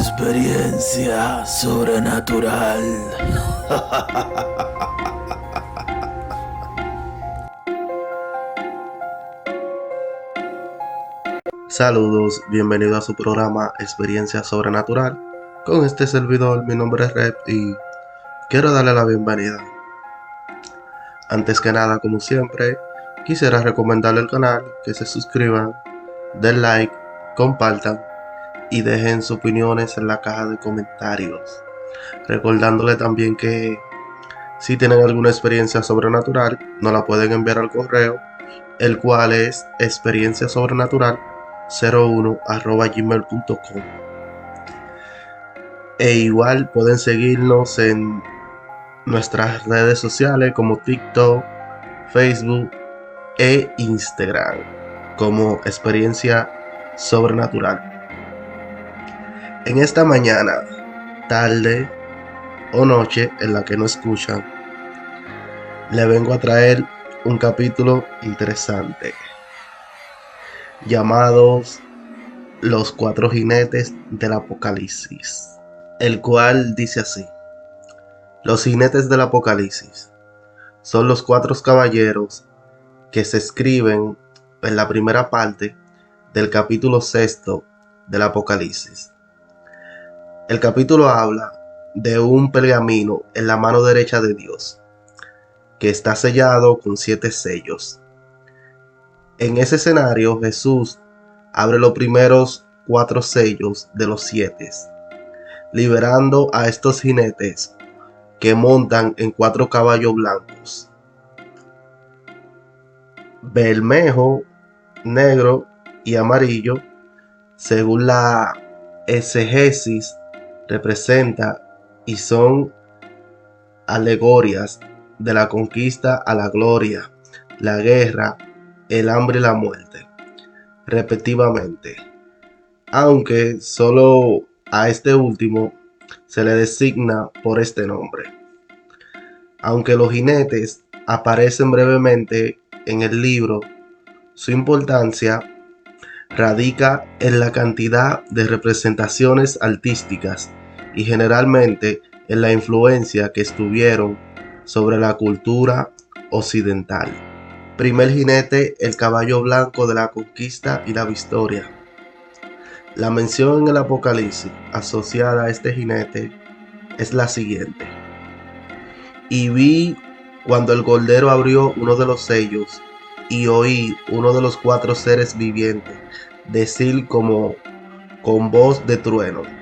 Experiencia sobrenatural. Saludos, bienvenido a su programa Experiencia Sobrenatural. Con este servidor, mi nombre es Rep y quiero darle la bienvenida. Antes que nada, como siempre, quisiera recomendarle el canal, que se suscriban, den like, compartan y dejen sus opiniones en la caja de comentarios. Recordándole también que si tienen alguna experiencia sobrenatural, nos la pueden enviar al correo, el cual es experiencia sobrenatural 01 gmail.com. E igual pueden seguirnos en nuestras redes sociales como TikTok, Facebook e Instagram como experiencia sobrenatural. En esta mañana, tarde o noche en la que no escuchan, le vengo a traer un capítulo interesante llamados Los cuatro jinetes del Apocalipsis, el cual dice así. Los jinetes del Apocalipsis son los cuatro caballeros que se escriben en la primera parte del capítulo sexto del Apocalipsis. El capítulo habla de un pergamino en la mano derecha de Dios, que está sellado con siete sellos. En ese escenario Jesús abre los primeros cuatro sellos de los siete, liberando a estos jinetes que montan en cuatro caballos blancos. Bermejo, negro y amarillo, según la exegesis representa y son alegorias de la conquista a la gloria, la guerra, el hambre y la muerte, respectivamente. Aunque solo a este último se le designa por este nombre. Aunque los jinetes aparecen brevemente en el libro, su importancia radica en la cantidad de representaciones artísticas y generalmente en la influencia que estuvieron sobre la cultura occidental. Primer jinete, el caballo blanco de la conquista y la victoria. La mención en el Apocalipsis asociada a este jinete es la siguiente. Y vi cuando el goldero abrió uno de los sellos y oí uno de los cuatro seres vivientes decir como con voz de trueno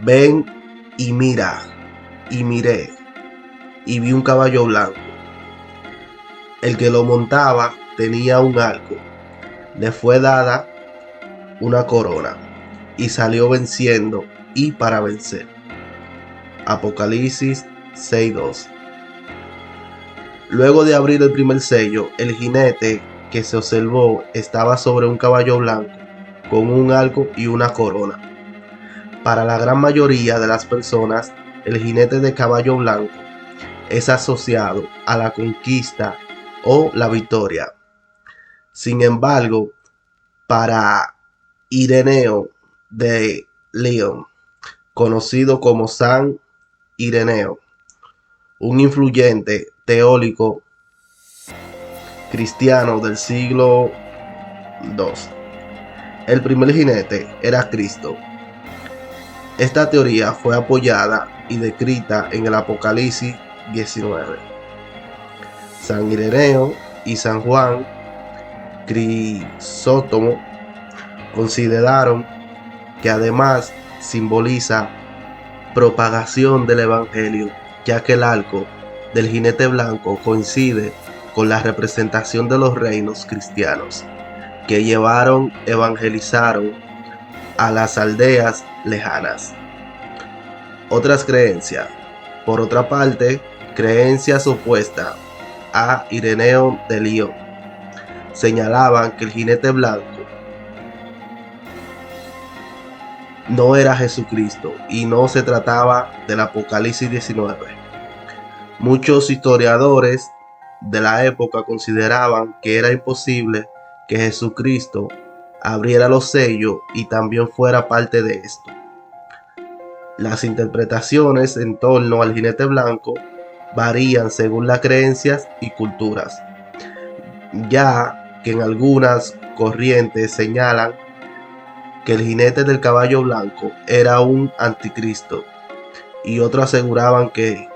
Ven y mira, y miré, y vi un caballo blanco. El que lo montaba tenía un arco. Le fue dada una corona y salió venciendo y para vencer. Apocalipsis 6.2 Luego de abrir el primer sello, el jinete que se observó estaba sobre un caballo blanco con un arco y una corona para la gran mayoría de las personas, el jinete de caballo blanco es asociado a la conquista o la victoria. Sin embargo, para Ireneo de León, conocido como San Ireneo, un influyente teórico cristiano del siglo II, el primer jinete era Cristo esta teoría fue apoyada y descrita en el Apocalipsis 19. San Ireneo y San Juan Crisótomo consideraron que además simboliza propagación del Evangelio, ya que el arco del jinete blanco coincide con la representación de los reinos cristianos que llevaron, evangelizaron a las aldeas lejanas. Otras creencias. Por otra parte, creencias opuestas a Ireneo de León señalaban que el jinete blanco no era Jesucristo y no se trataba del Apocalipsis 19. Muchos historiadores de la época consideraban que era imposible que Jesucristo abriera los sellos y también fuera parte de esto. Las interpretaciones en torno al jinete blanco varían según las creencias y culturas, ya que en algunas corrientes señalan que el jinete del caballo blanco era un anticristo y otros aseguraban que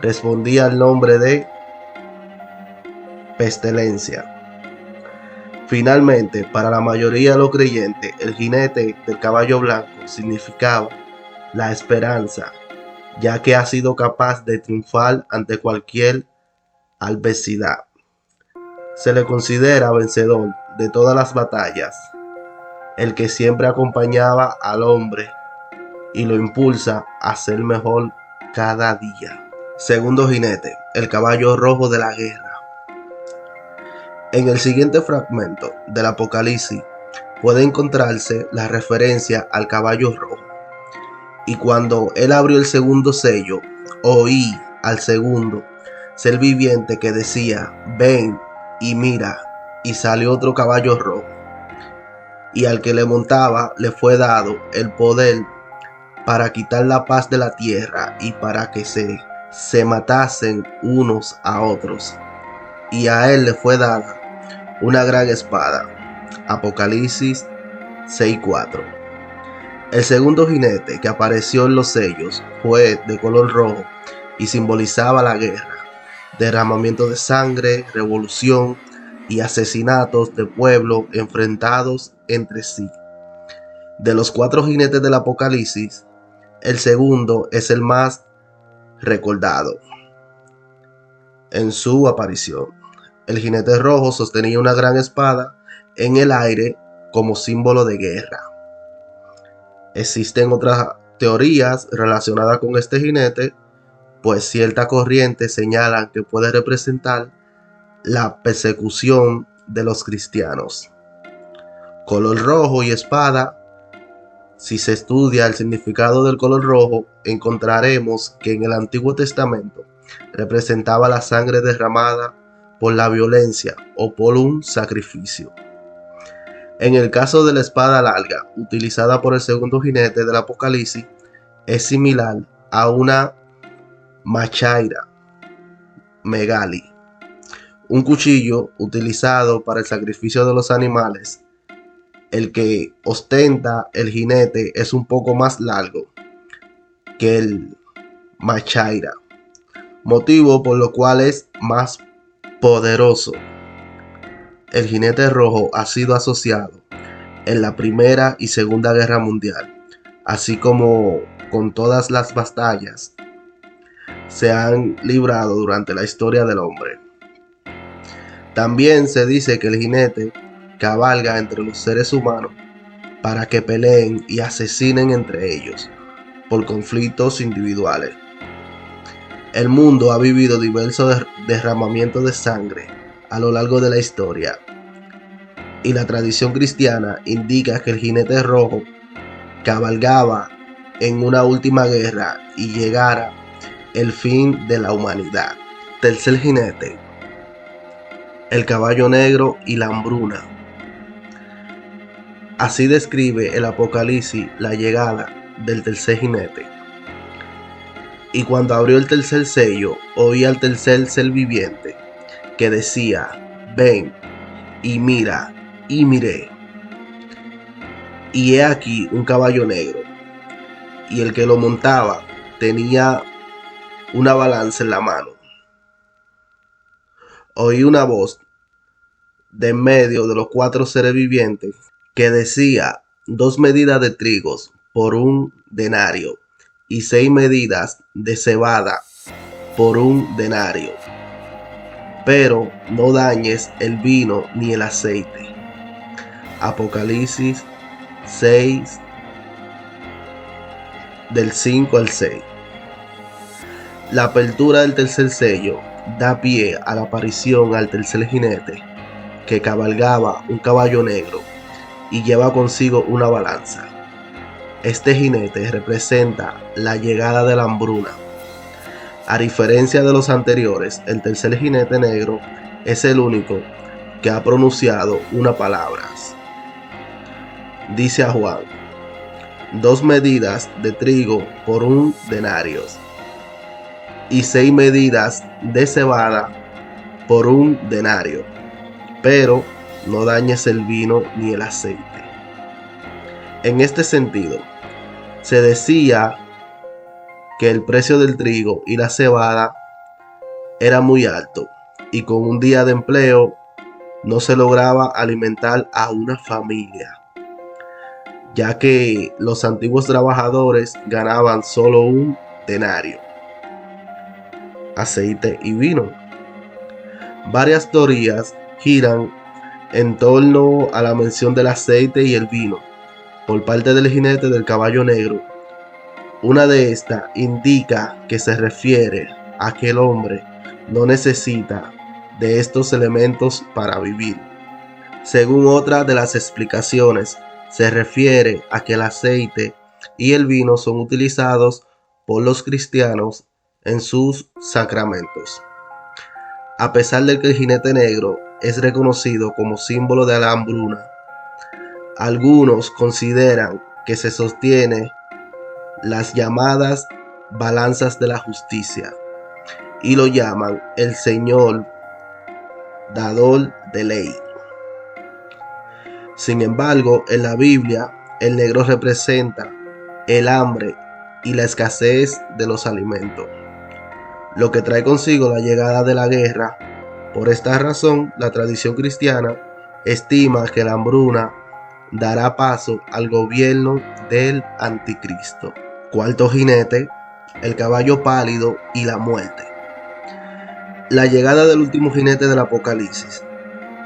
respondía al nombre de pestilencia. Finalmente, para la mayoría de los creyentes, el jinete del caballo blanco significaba la esperanza, ya que ha sido capaz de triunfar ante cualquier adversidad. Se le considera vencedor de todas las batallas, el que siempre acompañaba al hombre y lo impulsa a ser mejor cada día. Segundo jinete, el caballo rojo de la guerra. En el siguiente fragmento del Apocalipsis puede encontrarse la referencia al caballo rojo. Y cuando él abrió el segundo sello, oí al segundo ser viviente que decía, ven y mira, y salió otro caballo rojo. Y al que le montaba le fue dado el poder para quitar la paz de la tierra y para que se, se matasen unos a otros. Y a él le fue dada una gran espada. Apocalipsis 6.4. El segundo jinete que apareció en los sellos fue de color rojo y simbolizaba la guerra, derramamiento de sangre, revolución y asesinatos de pueblos enfrentados entre sí. De los cuatro jinetes del Apocalipsis, el segundo es el más recordado en su aparición. El jinete rojo sostenía una gran espada en el aire como símbolo de guerra. Existen otras teorías relacionadas con este jinete, pues cierta corriente señalan que puede representar la persecución de los cristianos. Color rojo y espada. Si se estudia el significado del color rojo, encontraremos que en el Antiguo Testamento representaba la sangre derramada por la violencia o por un sacrificio. En el caso de la espada larga, utilizada por el segundo jinete del Apocalipsis, es similar a una machaira megali, un cuchillo utilizado para el sacrificio de los animales. El que ostenta el jinete es un poco más largo que el machaira, motivo por lo cual es más poderoso. El jinete rojo ha sido asociado en la Primera y Segunda Guerra Mundial, así como con todas las batallas se han librado durante la historia del hombre. También se dice que el jinete cabalga entre los seres humanos para que peleen y asesinen entre ellos por conflictos individuales. El mundo ha vivido diversos derramamientos de sangre a lo largo de la historia y la tradición cristiana indica que el jinete rojo cabalgaba en una última guerra y llegara el fin de la humanidad. Tercer jinete, el caballo negro y la hambruna. Así describe el Apocalipsis la llegada del tercer jinete. Y cuando abrió el tercer sello, oí al tercer ser viviente que decía, ven y mira, y miré. Y he aquí un caballo negro, y el que lo montaba tenía una balanza en la mano. Oí una voz de en medio de los cuatro seres vivientes que decía dos medidas de trigos por un denario y seis medidas de cebada por un denario. Pero no dañes el vino ni el aceite. Apocalipsis 6 del 5 al 6. La apertura del tercer sello da pie a la aparición al tercer jinete que cabalgaba un caballo negro y lleva consigo una balanza. Este jinete representa la llegada de la hambruna. A diferencia de los anteriores, el tercer jinete negro es el único que ha pronunciado una palabra. Dice a Juan, dos medidas de trigo por un denario y seis medidas de cebada por un denario, pero no dañes el vino ni el aceite. En este sentido, se decía que el precio del trigo y la cebada era muy alto y con un día de empleo no se lograba alimentar a una familia, ya que los antiguos trabajadores ganaban solo un denario, aceite y vino. Varias teorías giran en torno a la mención del aceite y el vino por parte del jinete del caballo negro. Una de estas indica que se refiere a que el hombre no necesita de estos elementos para vivir. Según otra de las explicaciones, se refiere a que el aceite y el vino son utilizados por los cristianos en sus sacramentos. A pesar de que el jinete negro es reconocido como símbolo de la hambruna, algunos consideran que se sostiene las llamadas balanzas de la justicia y lo llaman el Señor dador de ley. Sin embargo, en la Biblia, el negro representa el hambre y la escasez de los alimentos, lo que trae consigo la llegada de la guerra. Por esta razón, la tradición cristiana estima que la hambruna dará paso al gobierno del anticristo. Cuarto jinete, el caballo pálido y la muerte. La llegada del último jinete del Apocalipsis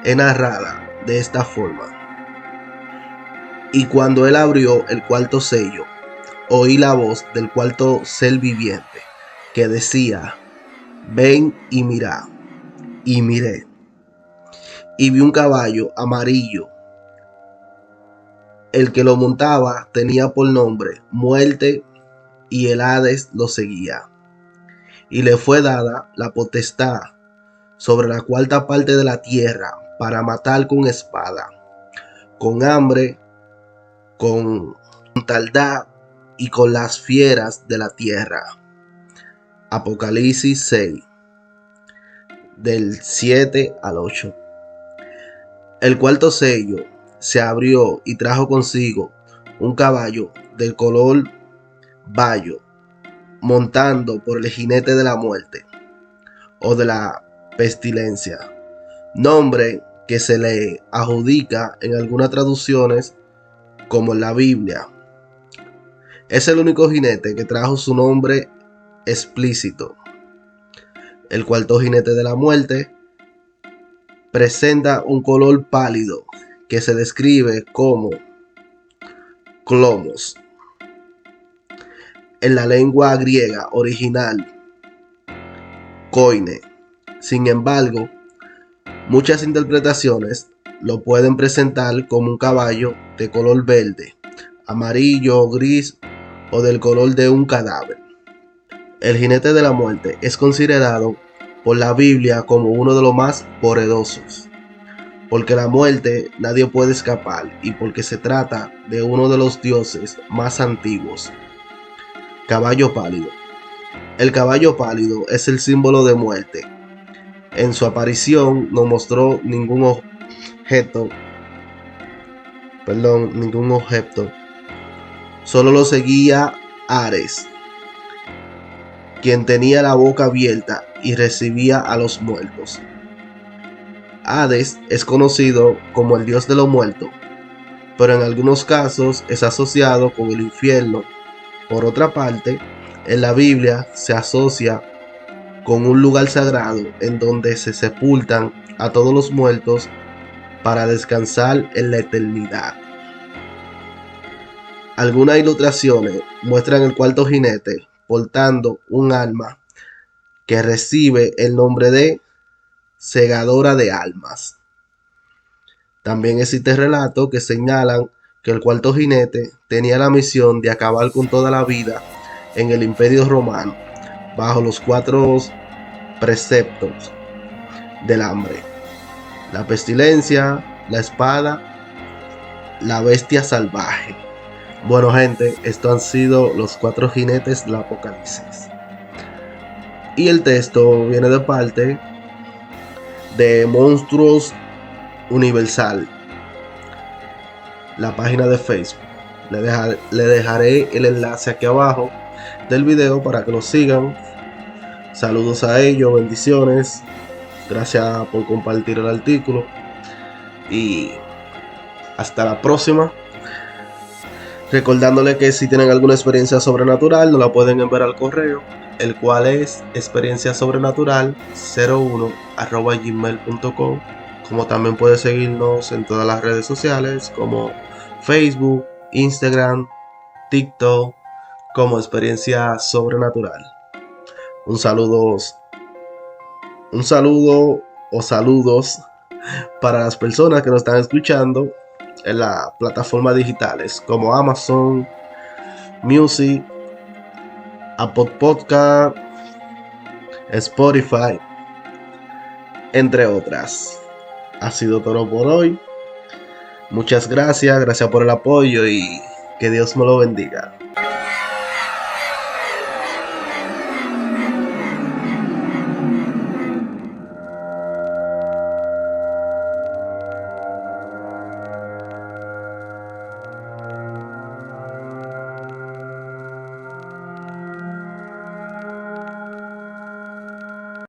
es narrada de esta forma. Y cuando él abrió el cuarto sello, oí la voz del cuarto ser viviente que decía, ven y mira. Y miré. Y vi un caballo amarillo. El que lo montaba tenía por nombre muerte y el Hades lo seguía y le fue dada la potestad sobre la cuarta parte de la tierra para matar con espada, con hambre, con taldad y con las fieras de la tierra. Apocalipsis 6, del 7 al 8. El cuarto sello se abrió y trajo consigo un caballo del color bayo montando por el jinete de la muerte o de la pestilencia, nombre que se le adjudica en algunas traducciones como en la Biblia. Es el único jinete que trajo su nombre explícito. El cuarto jinete de la muerte presenta un color pálido que se describe como clomos en la lengua griega original, coine. Sin embargo, muchas interpretaciones lo pueden presentar como un caballo de color verde, amarillo, gris o del color de un cadáver. El jinete de la muerte es considerado por la Biblia como uno de los más poderosos, porque la muerte nadie puede escapar y porque se trata de uno de los dioses más antiguos Caballo pálido. El caballo pálido es el símbolo de muerte. En su aparición no mostró ningún objeto, perdón, ningún objeto. Solo lo seguía Ares, quien tenía la boca abierta y recibía a los muertos. Hades es conocido como el dios de los muertos, pero en algunos casos es asociado con el infierno por otra parte, en la Biblia se asocia con un lugar sagrado en donde se sepultan a todos los muertos para descansar en la eternidad. Algunas ilustraciones muestran el cuarto jinete portando un alma que recibe el nombre de segadora de almas. También existe relatos que señalan que el cuarto jinete tenía la misión de acabar con toda la vida en el imperio romano, bajo los cuatro preceptos del hambre, la pestilencia, la espada, la bestia salvaje, Bueno gente, esto han sido los cuatro jinetes del apocalipsis. Y el texto viene de parte de Monstruos Universal, la página de Facebook. Le, dejaré el enlace aquí abajo del video para que lo sigan. Saludos a ellos, bendiciones. Gracias por compartir el artículo. Y hasta la próxima. Recordándole que si tienen alguna experiencia sobrenatural, nos la pueden enviar al correo, el cual es experiencia sobrenatural 01 gmail.com. Como también puede seguirnos en todas las redes sociales como Facebook, Instagram, TikTok, como experiencia sobrenatural. Un saludo, un saludo o saludos para las personas que nos están escuchando en las plataformas digitales como Amazon Music, Apple Podcast, Spotify, entre otras. Ha sido todo por hoy. Muchas gracias, gracias por el apoyo y que Dios me lo bendiga.